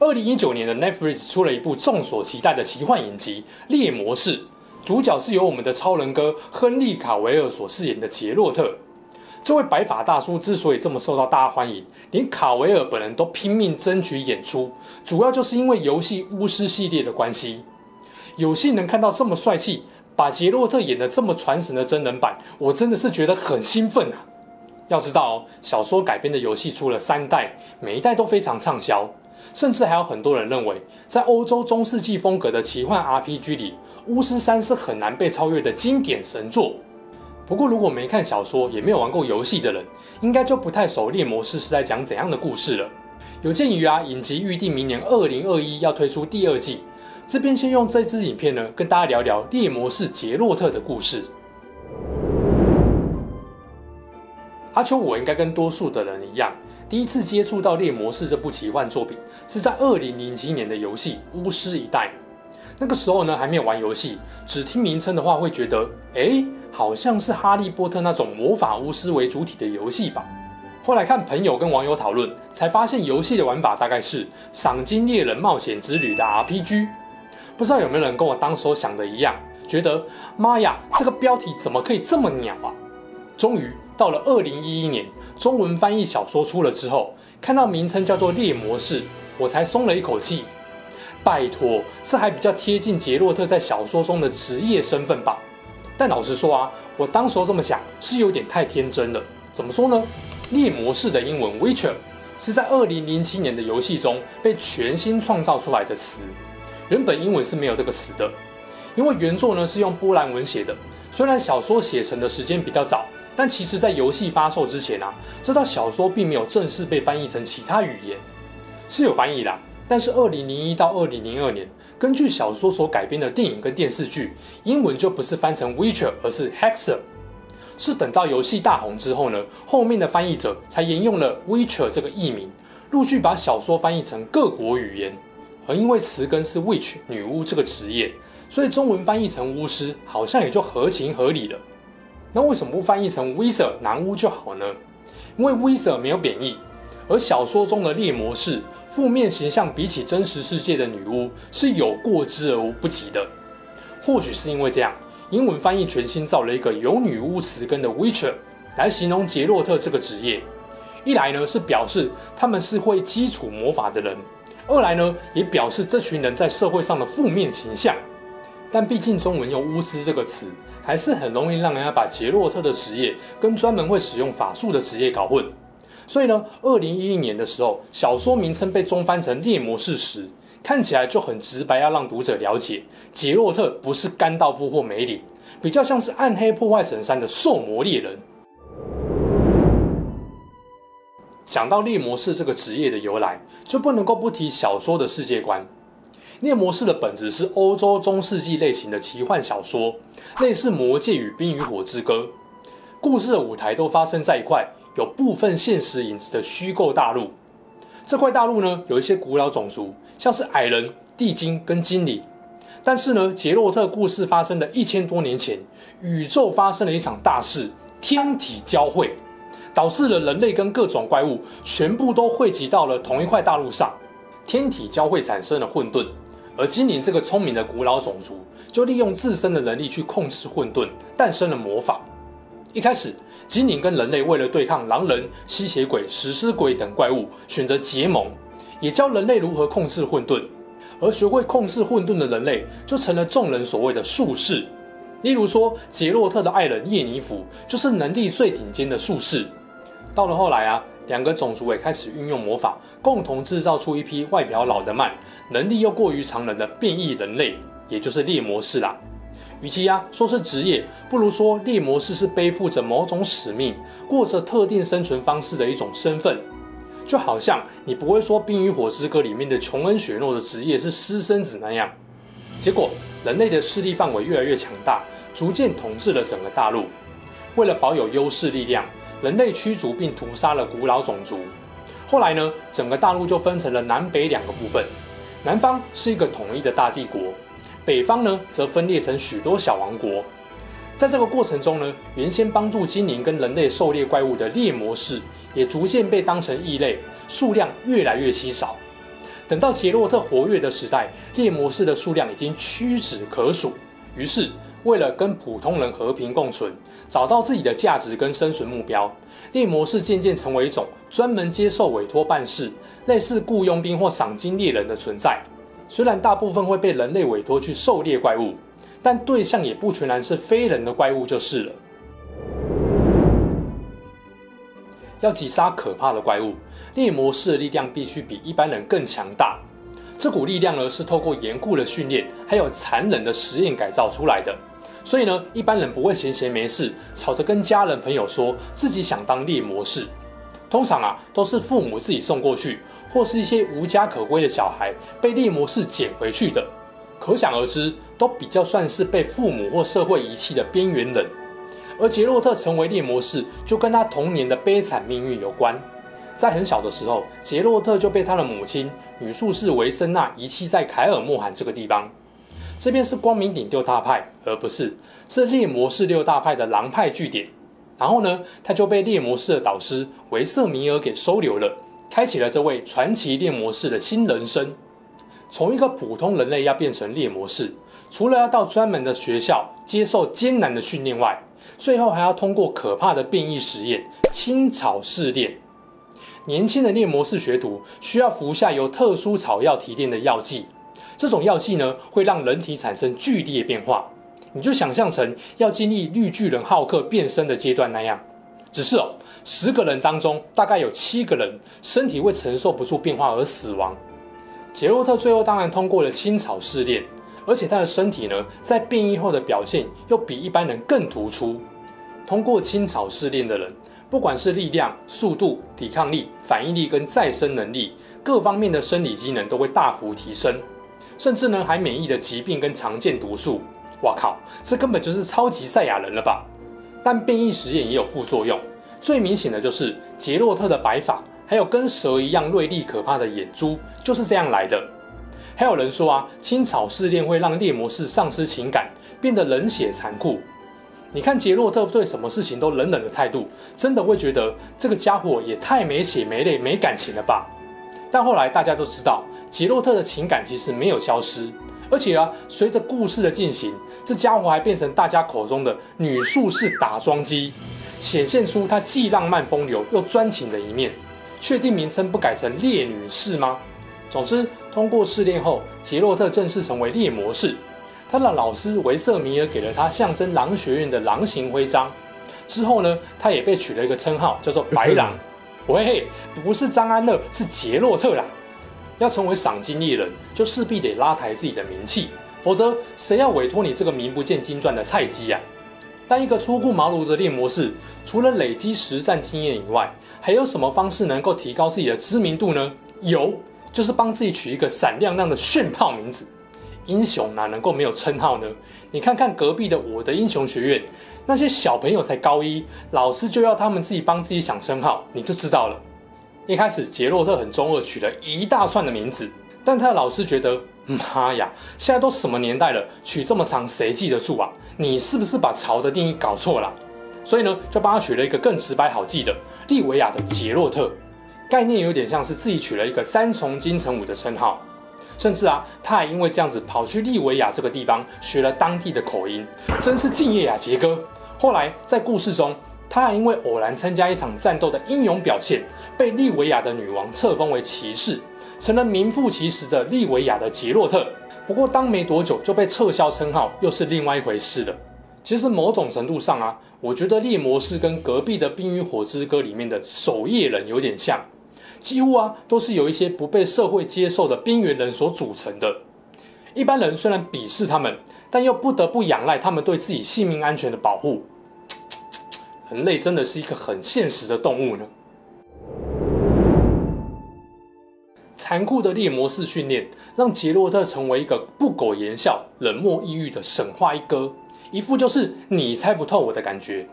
二零一九年的 Netflix 出了一部众所期待的奇幻影集《猎魔士》，主角是由我们的超人哥亨利·卡维尔所饰演的杰洛特。这位白发大叔之所以这么受到大家欢迎，连卡维尔本人都拼命争取演出，主要就是因为游戏巫师系列的关系。有幸能看到这么帅气，把杰洛特演得这么传神的真人版，我真的是觉得很兴奋啊！要知道，小说改编的游戏出了三代，每一代都非常畅销。甚至还有很多人认为，在欧洲中世纪风格的奇幻 RPG 里，《巫师三》是很难被超越的经典神作。不过，如果没看小说也没有玩过游戏的人，应该就不太熟《猎魔士》是在讲怎样的故事了。有鉴于啊，影集预定明年二零二一要推出第二季，这边先用这支影片呢，跟大家聊聊猎魔士杰洛特的故事。阿秋，我应该跟多数的人一样。第一次接触到《猎魔士》这部奇幻作品，是在二零零七年的游戏《巫师一代》。那个时候呢，还没有玩游戏，只听名称的话，会觉得，哎，好像是《哈利波特》那种魔法巫师为主体的游戏吧。后来看朋友跟网友讨论，才发现游戏的玩法大概是赏金猎人冒险之旅的 RPG。不知道有没有人跟我当时想的一样，觉得妈呀，这个标题怎么可以这么鸟啊？终于到了二零一一年，中文翻译小说出了之后，看到名称叫做《猎魔士》，我才松了一口气。拜托，这还比较贴近杰洛特在小说中的职业身份吧？但老实说啊，我当时候这么想是有点太天真了。怎么说呢？猎魔士的英文 Witcher 是在二零零七年的游戏中被全新创造出来的词，原本英文是没有这个词的，因为原作呢是用波兰文写的，虽然小说写成的时间比较早。但其实，在游戏发售之前啊，这套小说并没有正式被翻译成其他语言，是有翻译啦。但是，二零零一到二零零二年，根据小说所改编的电影跟电视剧，英文就不是翻成 Witcher，而是 Hexer。是等到游戏大红之后呢，后面的翻译者才沿用了 Witcher 这个译名，陆续把小说翻译成各国语言。而因为词根是 Witch 女巫这个职业，所以中文翻译成巫师，好像也就合情合理了。那为什么不翻译成 w i z a r 男巫就好呢？因为 w i z a r 没有贬义，而小说中的猎魔士负面形象比起真实世界的女巫是有过之而无不及的。或许是因为这样，英文翻译全新造了一个有女巫词根的 Witcher 来形容杰洛特这个职业。一来呢是表示他们是会基础魔法的人，二来呢也表示这群人在社会上的负面形象。但毕竟中文用巫师这个词，还是很容易让人家把杰洛特的职业跟专门会使用法术的职业搞混。所以呢，二零一一年的时候，小说名称被中翻成猎魔士时，看起来就很直白，要让读者了解，杰洛特不是甘道夫或梅林，比较像是暗黑破坏神三的兽魔猎人。讲到猎魔士这个职业的由来，就不能够不提小说的世界观。猎魔士的本质是欧洲中世纪类型的奇幻小说，类似《魔戒》与《冰与火之歌》。故事的舞台都发生在一块有部分现实影子的虚构大陆。这块大陆呢，有一些古老种族，像是矮人、地精跟精灵。但是呢，杰洛特故事发生的一千多年前，宇宙发生了一场大事——天体交汇，导致了人类跟各种怪物全部都汇集到了同一块大陆上。天体交汇产生了混沌。而精灵这个聪明的古老种族，就利用自身的能力去控制混沌，诞生了魔法。一开始，精灵跟人类为了对抗狼人、吸血鬼、食尸鬼等怪物，选择结盟，也教人类如何控制混沌。而学会控制混沌的人类，就成了众人所谓的术士。例如说，杰洛特的爱人叶尼弗，就是能力最顶尖的术士。到了后来啊。两个种族也开始运用魔法，共同制造出一批外表老得慢、能力又过于常人的变异人类，也就是猎魔士啦。与其啊说是职业，不如说猎魔士是背负着某种使命，过着特定生存方式的一种身份。就好像你不会说《冰与火之歌》里面的琼恩·雪诺的职业是私生子那样。结果人类的势力范围越来越强大，逐渐统治了整个大陆。为了保有优势力量，人类驱逐并屠杀了古老种族。后来呢，整个大陆就分成了南北两个部分。南方是一个统一的大帝国，北方呢则分裂成许多小王国。在这个过程中呢，原先帮助精灵跟人类狩猎怪物的猎魔士，也逐渐被当成异类，数量越来越稀少。等到杰洛特活跃的时代，猎魔士的数量已经屈指可数。于是，为了跟普通人和平共存，找到自己的价值跟生存目标，猎魔士渐渐成为一种专门接受委托办事、类似雇佣兵或赏金猎人的存在。虽然大部分会被人类委托去狩猎怪物，但对象也不全然是非人的怪物就是了。要击杀可怕的怪物，猎魔士的力量必须比一般人更强大。这股力量呢，是透过严酷的训练，还有残忍的实验改造出来的。所以呢，一般人不会闲闲没事吵着跟家人朋友说自己想当猎魔士。通常啊，都是父母自己送过去，或是一些无家可归的小孩被猎魔士捡回去的。可想而知，都比较算是被父母或社会遗弃的边缘人。而杰洛特成为猎魔士，就跟他童年的悲惨命运有关。在很小的时候，杰洛特就被他的母亲女术士维森娜遗弃在凯尔莫罕这个地方。这边是光明顶六大派，而不是是猎魔士六大派的狼派据点。然后呢，他就被猎魔士的导师维瑟米尔给收留了，开启了这位传奇猎魔士的新人生。从一个普通人类要变成猎魔士，除了要到专门的学校接受艰难的训练外，最后还要通过可怕的变异实验——青草试炼。年轻的猎魔士学徒需要服下由特殊草药提炼的药剂。这种药剂呢，会让人体产生剧烈变化，你就想象成要经历绿巨人浩克变身的阶段那样。只是哦，十个人当中大概有七个人身体会承受不住变化而死亡。杰洛特最后当然通过了青草试炼，而且他的身体呢，在变异后的表现又比一般人更突出。通过青草试炼的人，不管是力量、速度、抵抗力、反应力跟再生能力，各方面的生理机能都会大幅提升。甚至呢，还免疫了疾病跟常见毒素。哇靠，这根本就是超级赛亚人了吧？但变异实验也有副作用，最明显的就是杰洛特的白发，还有跟蛇一样锐利可怕的眼珠，就是这样来的。还有人说啊，青草试炼会让猎魔士丧失情感，变得冷血残酷。你看杰洛特对什么事情都冷冷的态度，真的会觉得这个家伙也太没血没泪没感情了吧？但后来大家都知道。杰洛特的情感其实没有消失，而且啊，随着故事的进行，这家伙还变成大家口中的女术士打桩机，显现出他既浪漫风流又专情的一面。确定名称不改成猎女士吗？总之，通过试炼后，杰洛特正式成为猎魔士。他的老师维瑟米尔给了他象征狼学院的狼形徽章。之后呢，他也被取了一个称号，叫做白狼。喂，不是张安乐，是杰洛特啦。要成为赏金猎人，就势必得拉抬自己的名气，否则谁要委托你这个名不见经传的菜鸡呀？但一个初出茅庐的猎魔士，除了累积实战经验以外，还有什么方式能够提高自己的知名度呢？有，就是帮自己取一个闪亮亮的炫炮名字。英雄哪能够没有称号呢？你看看隔壁的我的英雄学院，那些小朋友才高一，老师就要他们自己帮自己想称号，你就知道了。一开始，杰洛特很中二，取了一大串的名字，但他的老师觉得，妈呀，现在都什么年代了，取这么长谁记得住啊？你是不是把潮的定义搞错了？所以呢，就帮他取了一个更直白好记的利维亚的杰洛特，概念有点像是自己取了一个三重金城武的称号，甚至啊，他还因为这样子跑去利维亚这个地方学了当地的口音，真是敬业啊，杰哥。后来在故事中。他还因为偶然参加一场战斗的英勇表现，被利维亚的女王册封为骑士，成了名副其实的利维亚的杰洛特。不过当没多久就被撤销称号，又是另外一回事了。其实某种程度上啊，我觉得猎魔士跟隔壁的《冰与火之歌》里面的守夜人有点像，几乎啊都是由一些不被社会接受的边缘人所组成的。一般人虽然鄙视他们，但又不得不仰赖他们对自己性命安全的保护。人类真的是一个很现实的动物呢。残酷的猎魔式训练让杰洛特成为一个不苟言笑、冷漠抑郁的神话一哥，一副就是你猜不透我的感觉。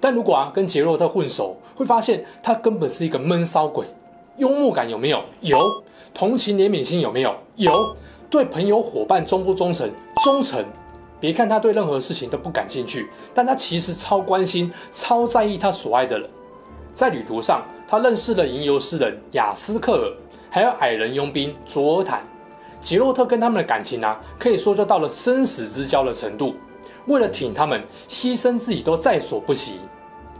但如果啊跟杰洛特混熟，会发现他根本是一个闷骚鬼。幽默感有没有？有。同情怜悯心有没有？有。对朋友伙伴忠不忠诚？忠诚。别看他对任何事情都不感兴趣，但他其实超关心、超在意他所爱的人。在旅途上，他认识了吟游诗人雅斯克尔，还有矮人佣兵卓尔坦。杰洛特跟他们的感情啊，可以说就到了生死之交的程度。为了挺他们，牺牲自己都在所不惜。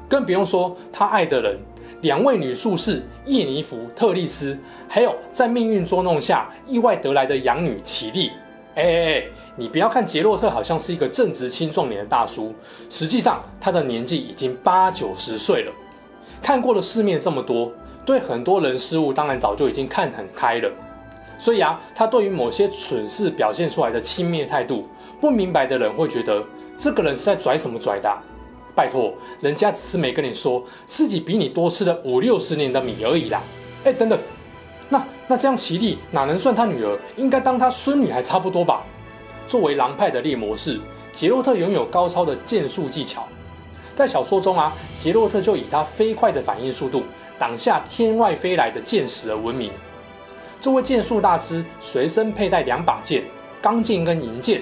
更不用说他爱的人，两位女术士叶尼弗、特丽斯，还有在命运捉弄下意外得来的养女奇丽。哎哎哎，你不要看杰洛特好像是一个正值青壮年的大叔，实际上他的年纪已经八九十岁了。看过了世面这么多，对很多人事物当然早就已经看很开了。所以啊，他对于某些蠢事表现出来的轻蔑态度，不明白的人会觉得这个人是在拽什么拽的？拜托，人家只是没跟你说自己比你多吃了五六十年的米而已啦。哎，等等，那那这样奇丽哪能算他女儿？应该当他孙女还差不多吧？作为狼派的猎魔士，杰洛特拥有高超的剑术技巧。在小说中啊，杰洛特就以他飞快的反应速度挡下天外飞来的剑矢而闻名。这位剑术大师随身佩戴两把剑，钢剑跟银剑。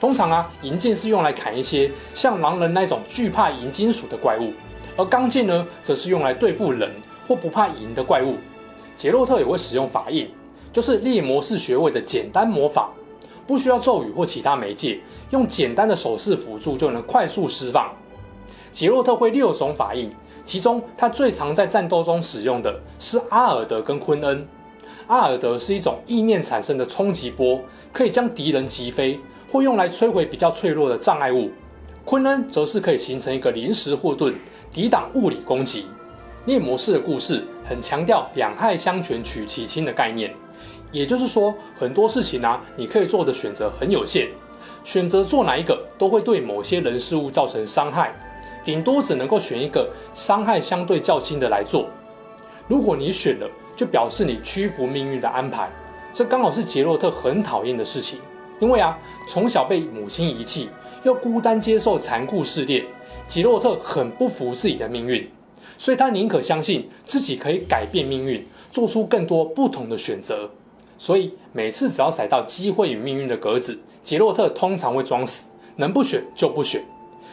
通常啊，银剑是用来砍一些像狼人那种惧怕银金属的怪物，而钢剑呢，则是用来对付人或不怕银的怪物。杰洛特也会使用法印，就是猎魔士学位的简单魔法，不需要咒语或其他媒介，用简单的手势辅助就能快速释放。杰洛特会六种法印，其中他最常在战斗中使用的是阿尔德跟昆恩。阿尔德是一种意念产生的冲击波，可以将敌人击飞，或用来摧毁比较脆弱的障碍物。昆恩则是可以形成一个临时护盾，抵挡物理攻击。猎魔士的故事很强调两害相权取其轻的概念，也就是说，很多事情啊，你可以做的选择很有限，选择做哪一个都会对某些人事物造成伤害。顶多只能够选一个伤害相对较轻的来做。如果你选了，就表示你屈服命运的安排。这刚好是杰洛特很讨厌的事情。因为啊，从小被母亲遗弃，又孤单接受残酷试炼，杰洛特很不服自己的命运，所以他宁可相信自己可以改变命运，做出更多不同的选择。所以每次只要踩到机会与命运的格子，杰洛特通常会装死，能不选就不选。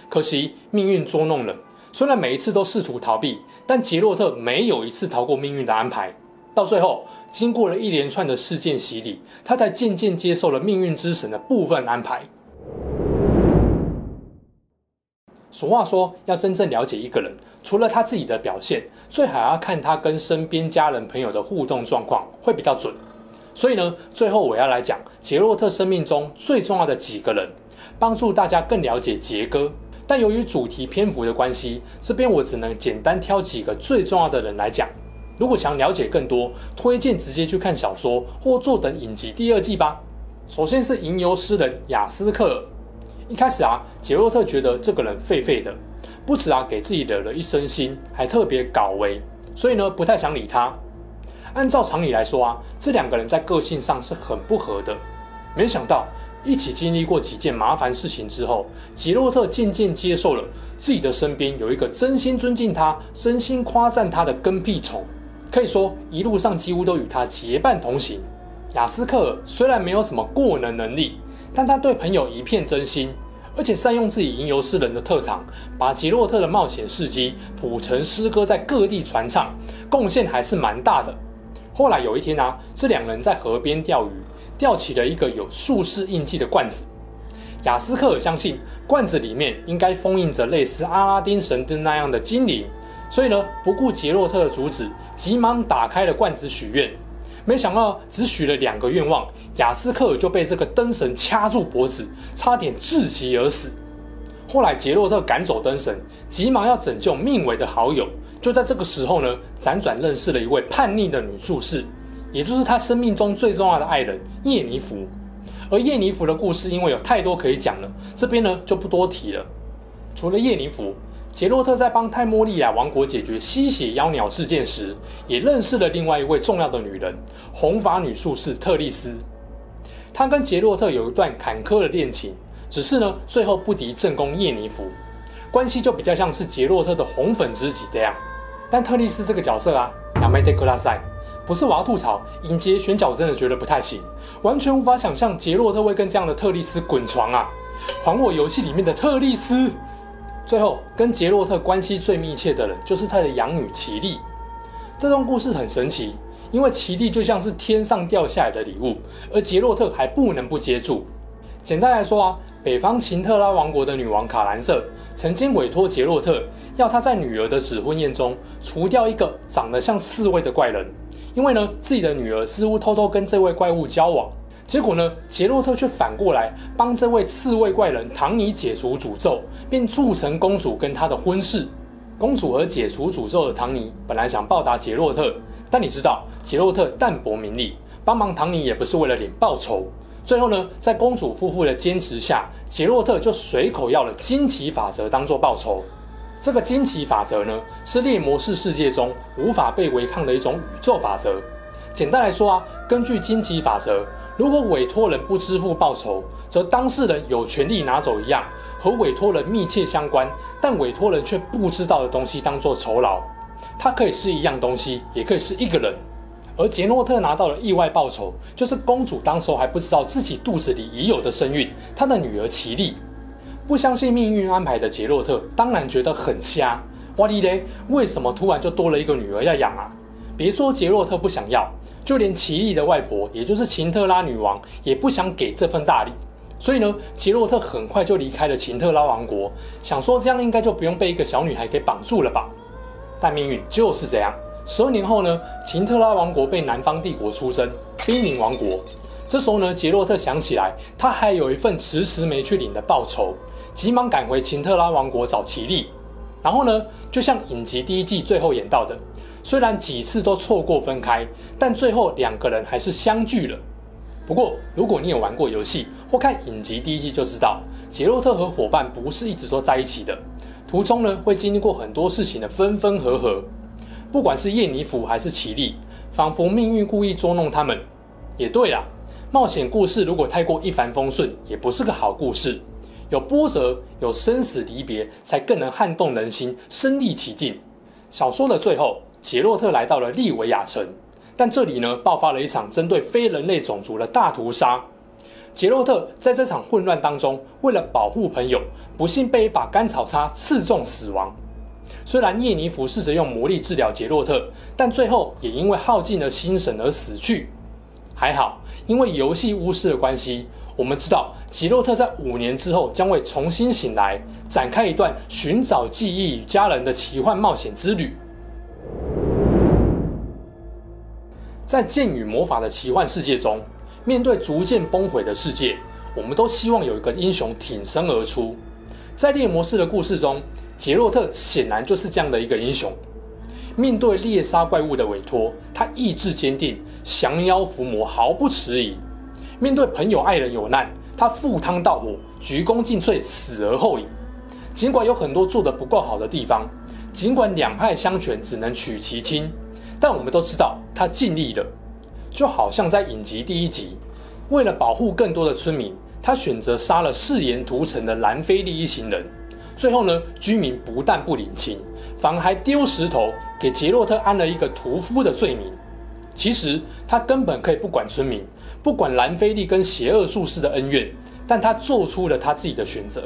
可惜命运捉弄人，虽然每一次都试图逃避，但杰洛特没有一次逃过命运的安排。到最后，经过了一连串的事件洗礼，他才渐渐接受了命运之神的部分安排。俗话说，要真正了解一个人，除了他自己的表现，最好要看他跟身边家人朋友的互动状况，会比较准。所以呢，最后我要来讲杰洛特生命中最重要的几个人，帮助大家更了解杰哥。但由于主题篇幅的关系，这边我只能简单挑几个最重要的人来讲。如果想了解更多，推荐直接去看小说或坐等影集第二季吧。首先是吟游诗人雅斯克尔。一开始啊，杰洛特觉得这个人废废的，不止啊给自己惹了一身腥，还特别搞为，所以呢不太想理他。按照常理来说啊，这两个人在个性上是很不合的。没想到。一起经历过几件麻烦事情之后，吉洛特渐渐接受了自己的身边有一个真心尊敬他、真心夸赞他的跟屁虫，可以说一路上几乎都与他结伴同行。雅斯克尔虽然没有什么过人能力，但他对朋友一片真心，而且善用自己吟游诗人的特长，把杰洛特的冒险事迹谱成诗歌，在各地传唱，贡献还是蛮大的。后来有一天啊，这两人在河边钓鱼。钓起了一个有术士印记的罐子，雅斯克尔相信罐子里面应该封印着类似阿拉丁神灯那样的精灵，所以呢，不顾杰洛特的阻止，急忙打开了罐子许愿。没想到只许了两个愿望，雅斯克尔就被这个灯神掐住脖子，差点窒息而死。后来杰洛特赶走灯神，急忙要拯救命危的好友，就在这个时候呢，辗转认识了一位叛逆的女术士。也就是他生命中最重要的爱人叶尼弗，而叶尼弗的故事因为有太多可以讲了，这边呢就不多提了。除了叶尼弗，杰洛特在帮泰莫利亚王国解决吸血妖鸟事件时，也认识了另外一位重要的女人——红发女术士特丽斯。他跟杰洛特有一段坎坷的恋情，只是呢，最后不敌正宫叶尼芙，关系就比较像是杰洛特的红粉知己这样。但特丽斯这个角色啊，亚美德克拉塞，不是我要吐槽，影集选角真的觉得不太行，完全无法想象杰洛特会跟这样的特丽斯滚床啊！还我游戏里面的特丽斯。最后，跟杰洛特关系最密切的人就是他的养女奇丽。这段故事很神奇，因为奇蒂就像是天上掉下来的礼物，而杰洛特还不能不接住。简单来说啊，北方琴特拉王国的女王卡兰瑟。曾经委托杰洛特，要他在女儿的指婚宴中除掉一个长得像刺猬的怪人，因为呢，自己的女儿似乎偷偷跟这位怪物交往。结果呢，杰洛特却反过来帮这位刺猬怪人唐尼解除诅咒，并促成公主跟他的婚事。公主和解除诅咒的唐尼本来想报答杰洛特，但你知道，杰洛特淡泊名利，帮忙唐尼也不是为了领报酬。最后呢，在公主夫妇的坚持下，杰洛特就随口要了惊奇法则当做报酬。这个惊奇法则呢，是猎魔士世界中无法被违抗的一种宇宙法则。简单来说啊，根据惊奇法则，如果委托人不支付报酬，则当事人有权利拿走一样和委托人密切相关，但委托人却不知道的东西当做酬劳。它可以是一样东西，也可以是一个人。而杰洛特拿到了意外报酬，就是公主当时还不知道自己肚子里已有的身孕，她的女儿奇丽。不相信命运安排的杰洛特当然觉得很瞎，哇哩嘞，为什么突然就多了一个女儿要养啊？别说杰洛特不想要，就连奇丽的外婆，也就是琴特拉女王，也不想给这份大礼。所以呢，杰洛特很快就离开了琴特拉王国，想说这样应该就不用被一个小女孩给绑住了吧？但命运就是这样。十二年后呢，琴特拉王国被南方帝国出征，濒临亡国。这时候呢，杰洛特想起来，他还有一份迟迟没去领的报酬，急忙赶回琴特拉王国找奇丽。然后呢，就像影集第一季最后演到的，虽然几次都错过分开，但最后两个人还是相聚了。不过，如果你有玩过游戏或看影集第一季，就知道杰洛特和伙伴不是一直都在一起的，途中呢会经历过很多事情的分分合合。不管是叶尼芙还是奇丽，仿佛命运故意捉弄他们。也对啦，冒险故事如果太过一帆风顺，也不是个好故事。有波折，有生死离别，才更能撼动人心，身历其境。小说的最后，杰洛特来到了利维亚城，但这里呢，爆发了一场针对非人类种族的大屠杀。杰洛特在这场混乱当中，为了保护朋友，不幸被一把干草叉刺中死亡。虽然叶尼芙试着用魔力治疗杰洛特，但最后也因为耗尽了心神而死去。还好，因为游戏巫师的关系，我们知道杰洛特在五年之后将会重新醒来，展开一段寻找记忆与家人的奇幻冒险之旅。在剑与魔法的奇幻世界中，面对逐渐崩毁的世界，我们都希望有一个英雄挺身而出。在猎魔士的故事中，杰洛特显然就是这样的一个英雄。面对猎杀怪物的委托，他意志坚定，降妖伏魔毫不迟疑。面对朋友爱人有难，他赴汤蹈火，鞠躬尽瘁，死而后已。尽管有很多做得不够好的地方，尽管两害相权只能取其轻，但我们都知道他尽力了。就好像在影集第一集，为了保护更多的村民，他选择杀了誓言屠城的兰菲利一行人。最后呢，居民不但不领情，反而还丢石头给杰洛特安了一个屠夫的罪名。其实他根本可以不管村民，不管兰菲利跟邪恶术士的恩怨，但他做出了他自己的选择。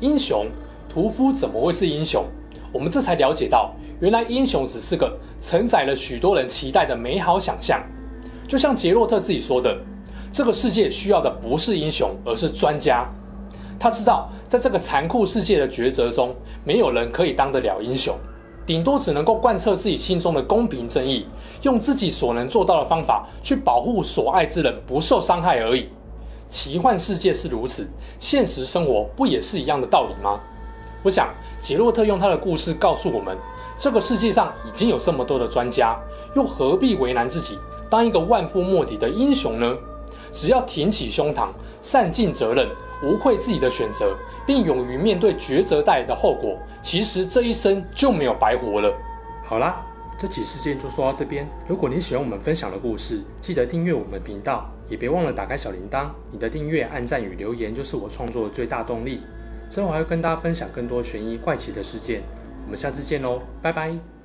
英雄屠夫怎么会是英雄？我们这才了解到，原来英雄只是个承载了许多人期待的美好想象。就像杰洛特自己说的，这个世界需要的不是英雄，而是专家。他知道，在这个残酷世界的抉择中，没有人可以当得了英雄，顶多只能够贯彻自己心中的公平正义，用自己所能做到的方法去保护所爱之人不受伤害而已。奇幻世界是如此，现实生活不也是一样的道理吗？我想，杰洛特用他的故事告诉我们，这个世界上已经有这么多的专家，又何必为难自己，当一个万夫莫敌的英雄呢？只要挺起胸膛，善尽责任，无愧自己的选择，并勇于面对抉择带来的后果，其实这一生就没有白活了。好啦，这起事件就说到这边。如果你喜欢我们分享的故事，记得订阅我们频道，也别忘了打开小铃铛。你的订阅、按赞与留言就是我创作的最大动力。之后还会跟大家分享更多悬疑怪奇的事件。我们下次见喽，拜拜。